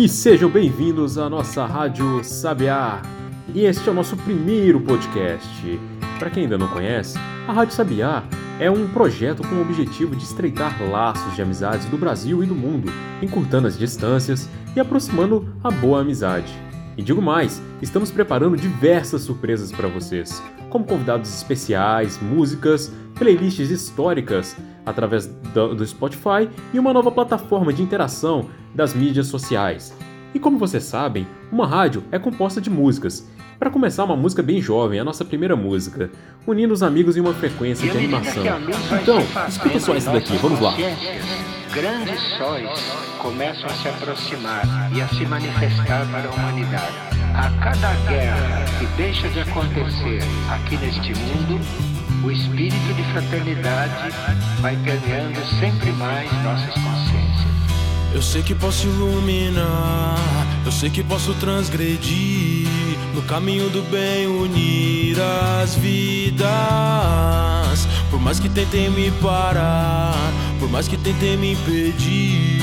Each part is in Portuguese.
e sejam bem-vindos à nossa Rádio Sabiá. E este é o nosso primeiro podcast. Para quem ainda não conhece, a Rádio Sabiá é um projeto com o objetivo de estreitar laços de amizades do Brasil e do mundo, encurtando as distâncias e aproximando a boa amizade. E digo mais, estamos preparando diversas surpresas para vocês, como convidados especiais, músicas, playlists históricas através do Spotify e uma nova plataforma de interação das mídias sociais. E como vocês sabem, uma rádio é composta de músicas. Para começar, uma música bem jovem, a nossa primeira música, unindo os amigos em uma frequência de animação. Então, escuta só essa daqui, vamos lá. Grandes sóis começam a se aproximar e a se manifestar para a humanidade. A cada guerra que deixa de acontecer aqui neste mundo, o espírito de fraternidade vai permeando sempre mais nossas consciências. Eu sei que posso iluminar, eu sei que posso transgredir no caminho do bem unir as vidas. Por mais que tentem me parar, por mais que tentem me impedir,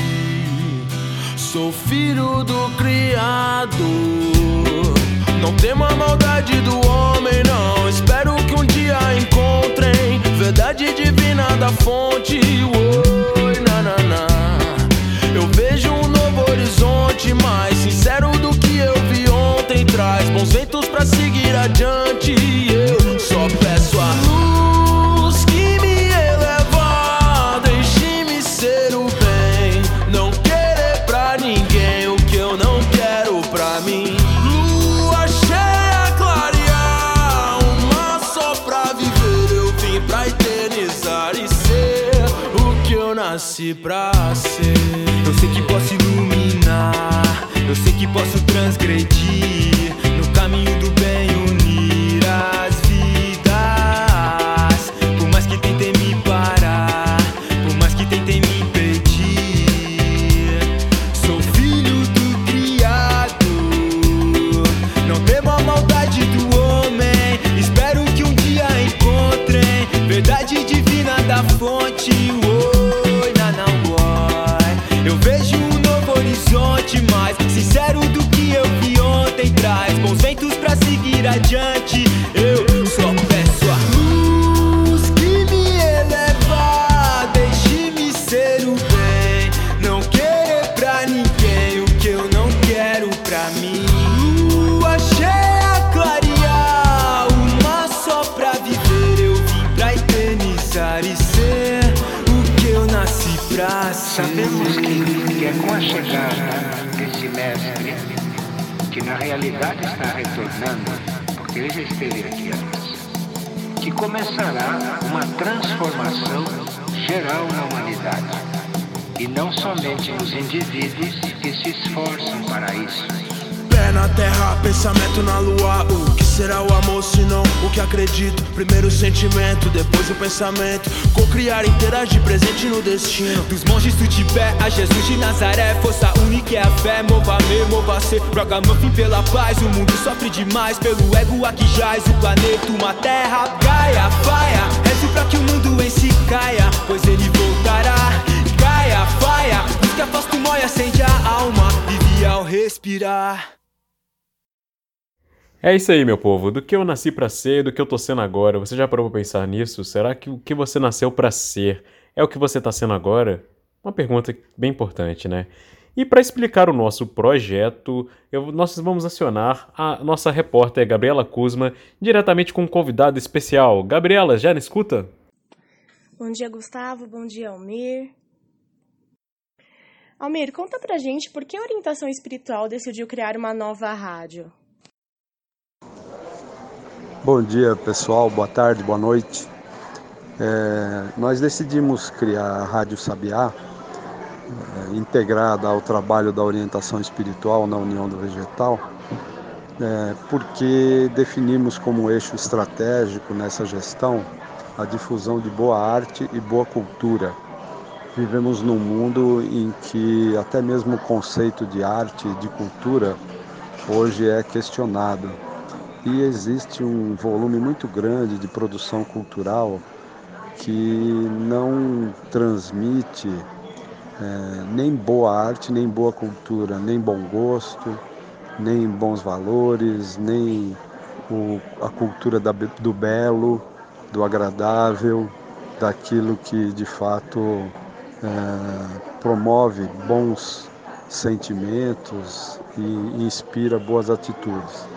sou filho do Criador. Não temo a maldade do homem, não. Espero que um dia encontrem verdade divina da fonte. Oi, Eu sei que posso iluminar, eu sei que posso transgredir chegada desse mestre, que na realidade está retornando, porque ele já esteve aqui antes, que começará uma transformação geral na humanidade. E não somente nos indivíduos que se esforçam para isso. Pé na terra, pensamento na lua. O que será o amor se não o que acredito? Primeiro o sentimento, depois o pensamento. Co-criar, interagir, presente no destino. Dos monges do Tibete a Jesus de Nazaré. Força única é a fé, mova-me, mova-se Joga meu fim pela paz, o mundo sofre demais. Pelo ego aqui jaz o planeta, uma terra Gaia, faia, rezo pra que o mundo em si caia Pois ele voltará, Gaia, faia. Que afasta o e acende a alma. Vive ao respirar É isso aí, meu povo. Do que eu nasci pra ser, do que eu tô sendo agora. Você já parou pra pensar nisso? Será que o que você nasceu pra ser é o que você tá sendo agora? Uma pergunta bem importante, né? E para explicar o nosso projeto, eu- nós vamos acionar a nossa repórter Gabriela Kuzma, diretamente com um convidado especial. Gabriela, já na escuta? Bom dia, Gustavo. Bom dia, Almir. Almir, conta pra gente por que a orientação espiritual decidiu criar uma nova rádio. Bom dia pessoal, boa tarde, boa noite. É, nós decidimos criar a Rádio Sabiá, é, integrada ao trabalho da orientação espiritual na União do Vegetal, é, porque definimos como eixo estratégico nessa gestão a difusão de boa arte e boa cultura. Vivemos num mundo em que até mesmo o conceito de arte e de cultura hoje é questionado e existe um volume muito grande de produção cultural que não transmite é, nem boa arte, nem boa cultura, nem bom gosto, nem bons valores, nem o, a cultura da, do belo, do agradável, daquilo que de fato é, promove bons sentimentos e inspira boas atitudes.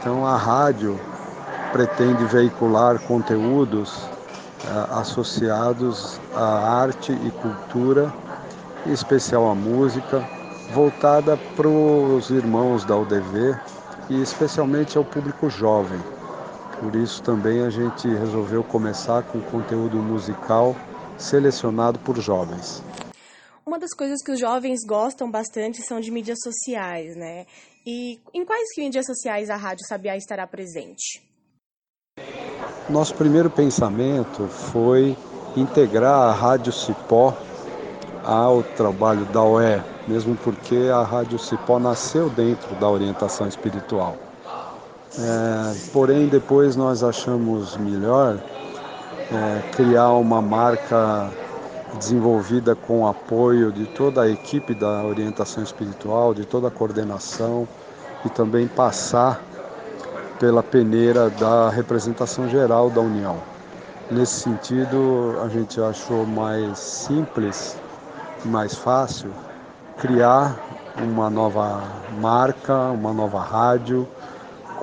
Então a rádio pretende veicular conteúdos é, associados à arte e cultura, em especial à música, voltada para os irmãos da UDV e especialmente ao público jovem. Por isso também a gente resolveu começar com conteúdo musical selecionado por jovens. Uma das coisas que os jovens gostam bastante são de mídias sociais, né? E em quais mídias sociais a Rádio Sabiá estará presente? Nosso primeiro pensamento foi integrar a Rádio Cipó ao trabalho da OE, mesmo porque a Rádio Cipó nasceu dentro da orientação espiritual. É, porém, depois nós achamos melhor é, criar uma marca desenvolvida com o apoio de toda a equipe da orientação espiritual, de toda a coordenação e também passar pela peneira da representação geral da União. Nesse sentido, a gente achou mais simples mais fácil criar uma nova marca, uma nova rádio,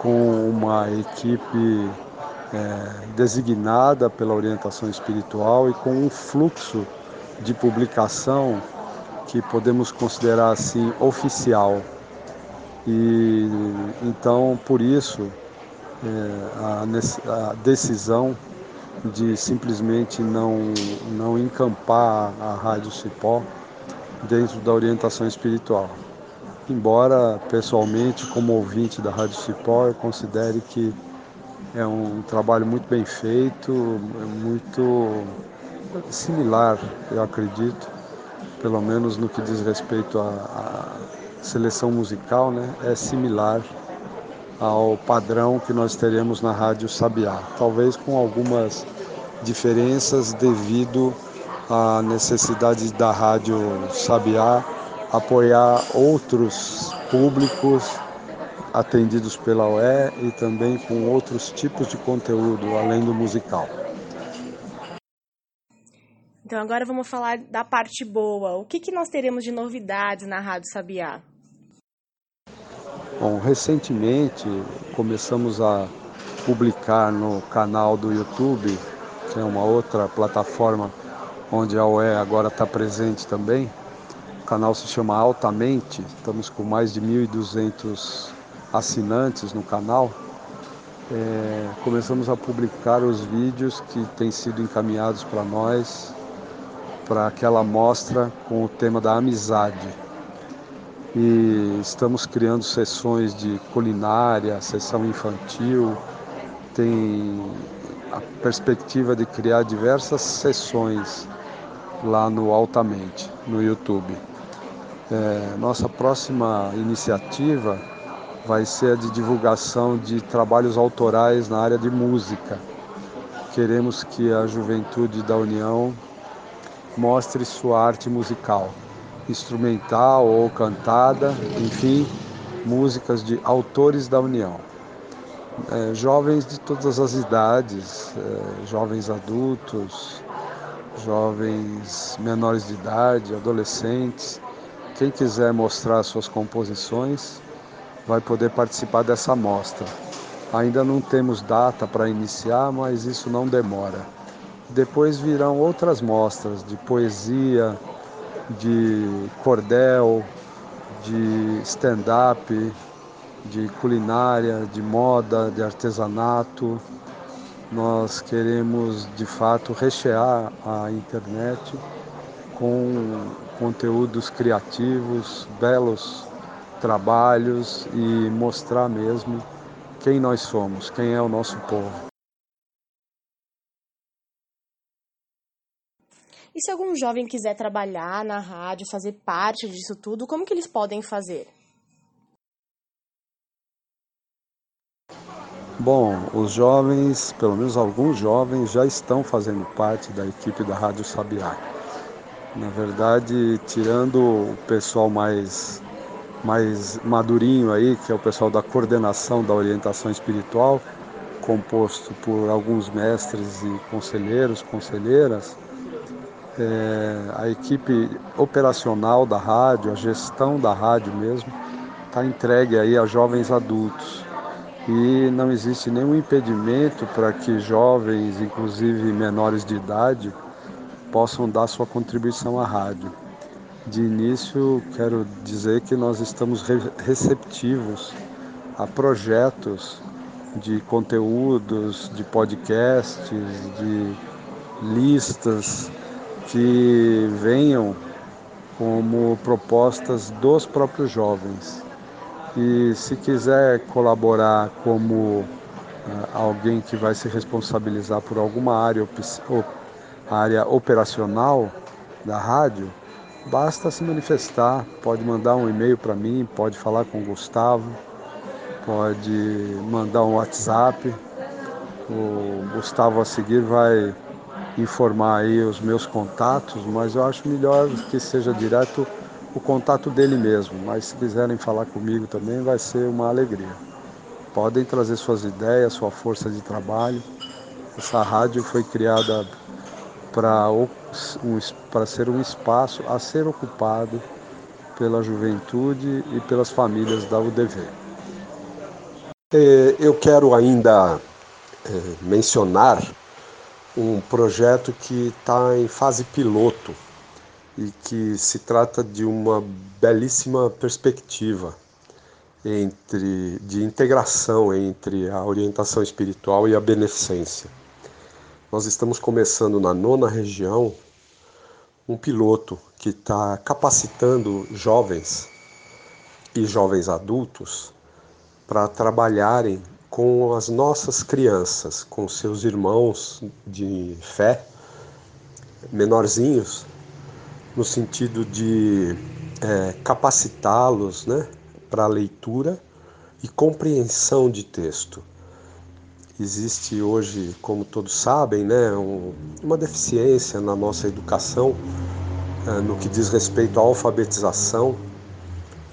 com uma equipe é, designada pela orientação espiritual e com um fluxo de publicação que podemos considerar assim oficial. E então, por isso, é, a, a decisão de simplesmente não, não encampar a Rádio Cipó dentro da orientação espiritual. Embora pessoalmente, como ouvinte da Rádio Cipó, eu considere que é um trabalho muito bem feito, muito similar, eu acredito, pelo menos no que diz respeito à, seleção musical, né? é similar ao padrão que nós teremos na Rádio Sabiá, talvez com algumas diferenças devido à necessidade da Rádio Sabiá apoiar outros públicos atendidos pela UE e também com outros tipos de conteúdo além do musical. Então agora vamos falar da parte boa. O que, que nós teremos de novidades na Rádio Sabiá? Bom, recentemente começamos a publicar no canal do YouTube, que é uma outra plataforma onde a UE agora está presente também. O canal se chama Altamente, estamos com mais de 1.200 assinantes no canal. É, começamos a publicar os vídeos que têm sido encaminhados para nós para aquela mostra com o tema da amizade e estamos criando sessões de culinária, sessão infantil, tem a perspectiva de criar diversas sessões lá no Altamente, no YouTube. É, nossa próxima iniciativa vai ser a de divulgação de trabalhos autorais na área de música. Queremos que a juventude da União mostre sua arte musical instrumental ou cantada, enfim, músicas de autores da União. É, jovens de todas as idades, é, jovens adultos, jovens menores de idade, adolescentes. Quem quiser mostrar suas composições vai poder participar dessa mostra. Ainda não temos data para iniciar, mas isso não demora. Depois virão outras mostras de poesia, de cordel, de stand-up, de culinária, de moda, de artesanato. Nós queremos de fato rechear a internet com conteúdos criativos, belos trabalhos e mostrar mesmo quem nós somos, quem é o nosso povo. E se algum jovem quiser trabalhar na rádio, fazer parte disso tudo, como que eles podem fazer? Bom, os jovens, pelo menos alguns jovens, já estão fazendo parte da equipe da Rádio Sabiá. Na verdade, tirando o pessoal mais, mais madurinho aí, que é o pessoal da coordenação da orientação espiritual, composto por alguns mestres e conselheiros, conselheiras, é, a equipe operacional da rádio, a gestão da rádio mesmo, está entregue aí a jovens adultos. E não existe nenhum impedimento para que jovens, inclusive menores de idade, possam dar sua contribuição à rádio. De início, quero dizer que nós estamos receptivos a projetos de conteúdos, de podcasts, de listas que venham como propostas dos próprios jovens. E se quiser colaborar como uh, alguém que vai se responsabilizar por alguma área, área operacional da rádio, basta se manifestar. Pode mandar um e-mail para mim, pode falar com o Gustavo, pode mandar um WhatsApp. O Gustavo a seguir vai informar aí os meus contatos, mas eu acho melhor que seja direto o contato dele mesmo. Mas se quiserem falar comigo também, vai ser uma alegria. Podem trazer suas ideias, sua força de trabalho. Essa rádio foi criada para ser um espaço a ser ocupado pela juventude e pelas famílias da UDV. É, eu quero ainda é, mencionar um projeto que está em fase piloto e que se trata de uma belíssima perspectiva entre de integração entre a orientação espiritual e a beneficência. Nós estamos começando na nona região um piloto que está capacitando jovens e jovens adultos para trabalharem com as nossas crianças, com seus irmãos de fé, menorzinhos, no sentido de é, capacitá-los né, para a leitura e compreensão de texto. Existe hoje, como todos sabem, né, um, uma deficiência na nossa educação é, no que diz respeito à alfabetização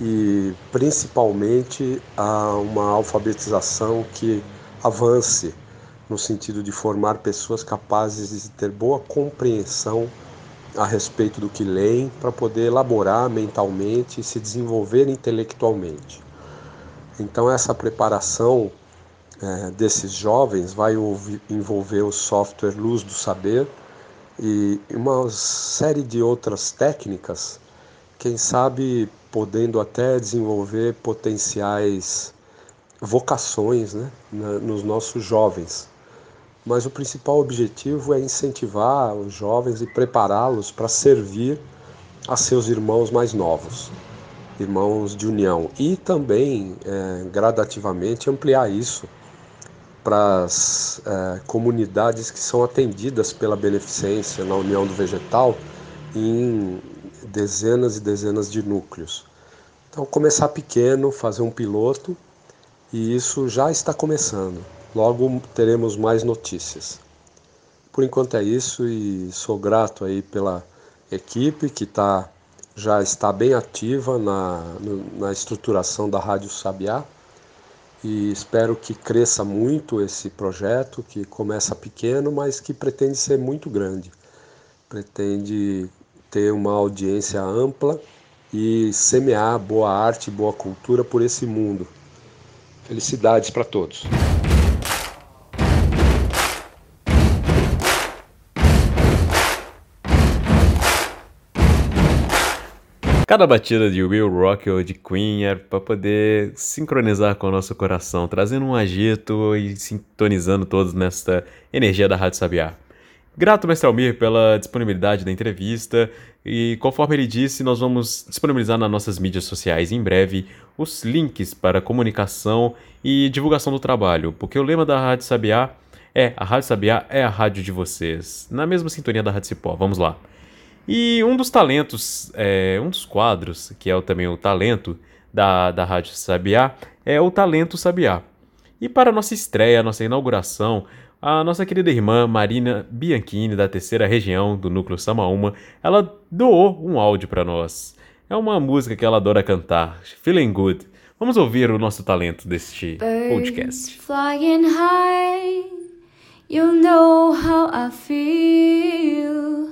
e principalmente a uma alfabetização que avance no sentido de formar pessoas capazes de ter boa compreensão a respeito do que leem para poder elaborar mentalmente e se desenvolver intelectualmente. Então essa preparação é, desses jovens vai envolver o software Luz do Saber e uma série de outras técnicas, quem sabe podendo até desenvolver potenciais vocações né, nos nossos jovens. Mas o principal objetivo é incentivar os jovens e prepará-los para servir a seus irmãos mais novos, irmãos de união, e também é, gradativamente ampliar isso para as é, comunidades que são atendidas pela beneficência na União do Vegetal em dezenas e dezenas de núcleos. Então, começar pequeno, fazer um piloto, e isso já está começando. Logo teremos mais notícias. Por enquanto é isso e sou grato aí pela equipe que tá, já está bem ativa na, na estruturação da Rádio Sabiá e espero que cresça muito esse projeto, que começa pequeno, mas que pretende ser muito grande. Pretende ter uma audiência ampla e semear boa arte, boa cultura por esse mundo. Felicidades para todos. Cada batida de Will Rock ou de Queen é para poder sincronizar com o nosso coração, trazendo um agito e sintonizando todos nesta energia da Rádio Sabiá. Grato, Mestre Almir, pela disponibilidade da entrevista. E conforme ele disse, nós vamos disponibilizar nas nossas mídias sociais em breve os links para comunicação e divulgação do trabalho, porque o lema da Rádio Sabiá é a Rádio Sabiá é a rádio de vocês, na mesma sintonia da Rádio Cipó. Vamos lá. E um dos talentos, é, um dos quadros, que é também o talento da, da Rádio Sabiá, é o Talento Sabiá. E para a nossa estreia, a nossa inauguração, a nossa querida irmã Marina Bianchini, da terceira região do núcleo Samaúma, ela doou um áudio para nós. É uma música que ela adora cantar, Feeling Good. Vamos ouvir o nosso talento deste podcast. Flying high, you know how I feel.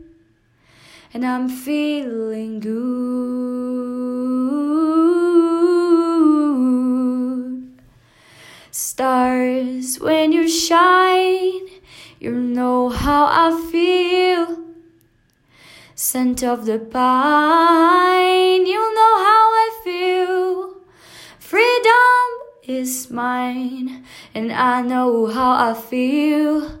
And I'm feeling good. Stars, when you shine, you know how I feel. Scent of the pine, you know how I feel. Freedom is mine, and I know how I feel.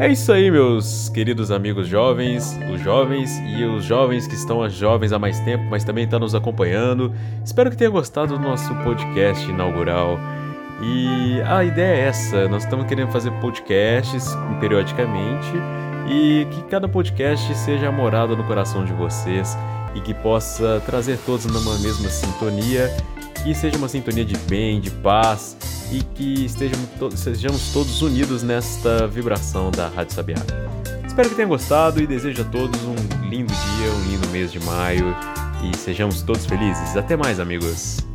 É isso aí, meus queridos amigos jovens, os jovens e os jovens que estão jovens há mais tempo, mas também estão nos acompanhando. Espero que tenha gostado do nosso podcast inaugural. E a ideia é essa: nós estamos querendo fazer podcasts periodicamente e que cada podcast seja morado no coração de vocês e que possa trazer todos numa mesma sintonia, que seja uma sintonia de bem, de paz e que estejamos, to sejamos todos unidos nesta vibração da Rádio Sabiá. Espero que tenham gostado e desejo a todos um lindo dia, um lindo mês de maio e sejamos todos felizes. Até mais, amigos!